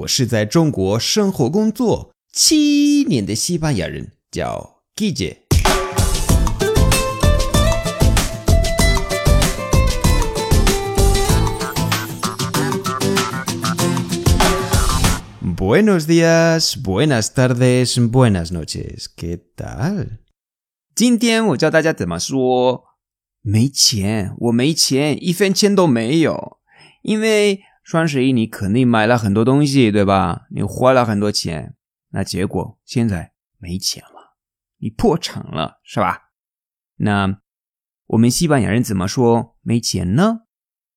我是在中国生活工作七年的西班牙人，叫 Gigi。Buenos días, buenas tardes, buenas noches. ¿Qué tal? 今天我教大家怎么说没钱，我没钱，一分钱都没有。因为双十一你肯定买了很多东西，对吧？你花了很多钱，那结果现在没钱了，你破产了，是吧？那我们西班牙人怎么说没钱呢？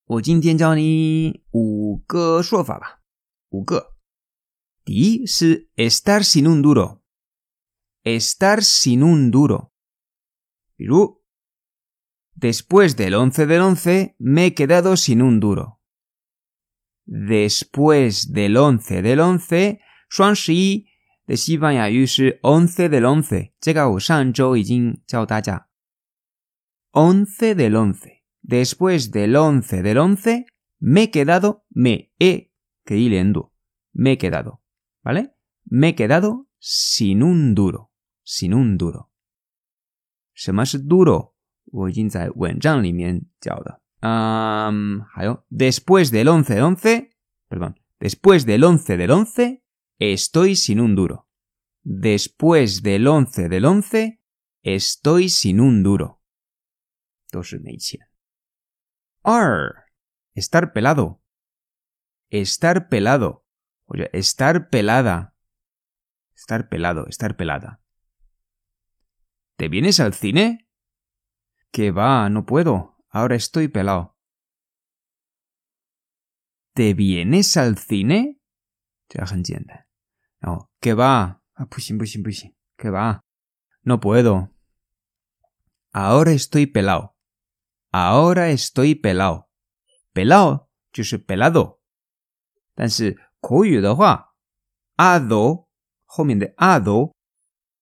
我今天教你五个说法吧，五个。第一是 estar sin un duro，estar sin un duro，比如 después del once del once me he quedado sin un duro。después del once del once，双十一的西班牙语是 once del once，这个我上周已经教大家。once del once，después del once del once me he quedado me he 可以连读 me he quedado，¿vale？me he quedado sin un duro，sin un duro。什么是 duro？我已经在文章里面教的。 Um, después del 11 del 11, perdón, después del 11 del 11, estoy sin un duro. Después del 11 del 11, estoy sin un duro. Ar, estar pelado. Estar pelado. Oye, estar pelada. Estar pelado, estar pelada. ¿Te vienes al cine? Que va, no puedo. Ahora estoy pelado. ¿Te vienes al cine? entiende. No, ¿qué va? Ah, pues pues pues ¿Qué va? No puedo. Ahora estoy pelado. Ahora estoy pelado. Pelado 就是 pelado。但是口语的话，ado 后面的 ado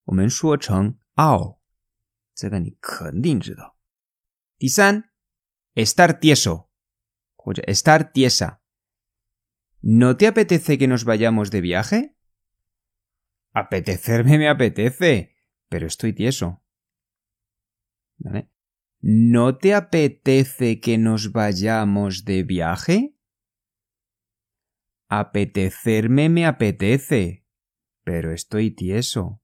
我们说成 ao，这个你肯定知道。第三 Estar tieso. Oye, estar tiesa. ¿No te apetece que nos vayamos de viaje? Apetecerme me apetece, pero estoy tieso. ¿No te apetece que nos vayamos de viaje? Apetecerme me apetece, pero estoy tieso.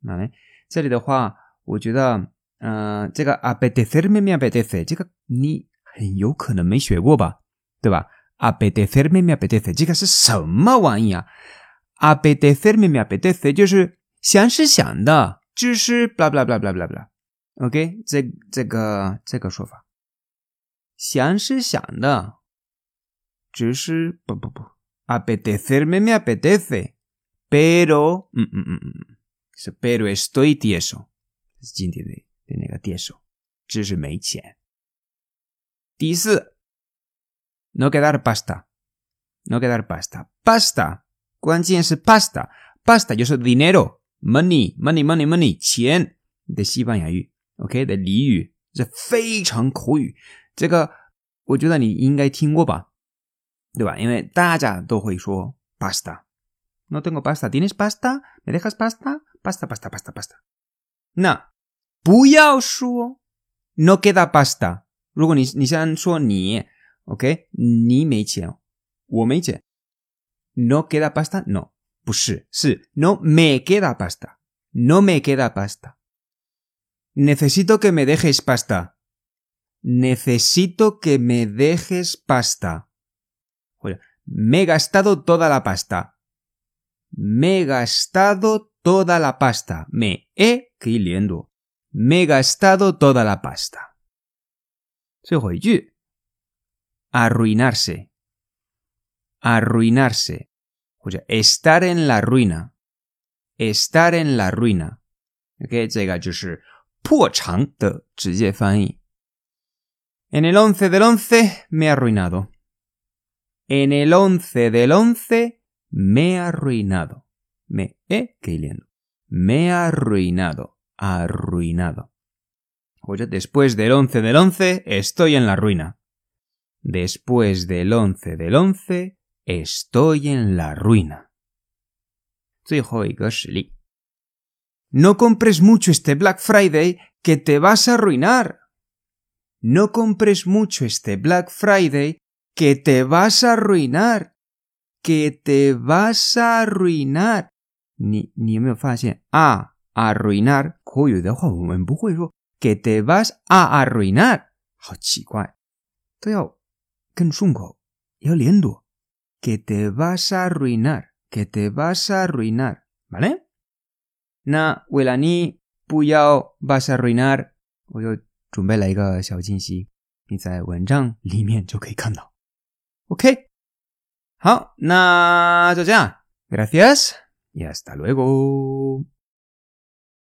¿Vale? 这里的话，我觉得 呃，这个 apetecerme me apetece，这个你很有可能没学过吧，对吧？apetecerme me apetece，这个是什么玩意啊？apetecerme me apetece 就是想是想的，只是 blah blah blah blah blah blah。OK，这这个这个说法，想是想的，只是不不不，apetecerme me apetece，pero，嗯嗯嗯嗯，是 pero estoy tieso，是今天的。的那个店手，只是没钱。第四，no quedar pasta，no quedar pasta，pasta，关键是 pasta，pasta 就是 dinero，money，money，money，money，钱的西班牙语，OK 的俚语，是非常口语。这个我觉得你应该听过吧，对吧？因为大家都会说 pasta。No tengo pasta. ¿Tienes pasta? ¿Me dejas pasta? Pasta, pasta, pasta, pasta. 那不要说 no queda pasta。如果你你先说你，OK，你没钱，我没钱，no queda pasta，no，不是，是 no me queda pasta，no me queda pasta。Necesito que me dejes pasta. Necesito que me dejes pasta. Oye, me he gastado toda la pasta. Me he gastado toda la pasta. Me he, que Me he gastado toda la pasta. arruinarse, arruinarse, Oye, estar en la ruina, estar en la ruina. En el once del once me he arruinado. En el once del once me he arruinado. Me he, Me he arruinado arruinado. Oye, después del 11 del 11 estoy en la ruina. Después del 11 del 11 estoy en la ruina. 最后一个实例 No compres mucho este Black Friday que te vas a arruinar. No compres mucho este Black Friday que te vas a arruinar. Que te vas a arruinar. 你你有没有发现啊 arruinar 口语的话，我们不会说 que te vas a arruinar，好奇怪，都要跟顺口，要连读。que te vas a arruinar, que te vas a arruinar, ¿vale? 那为了你不要 vas a arruinar，我又准备了一个小惊喜，你在文章里面就可以看到。OK，好，那就这样，gracias y hasta luego。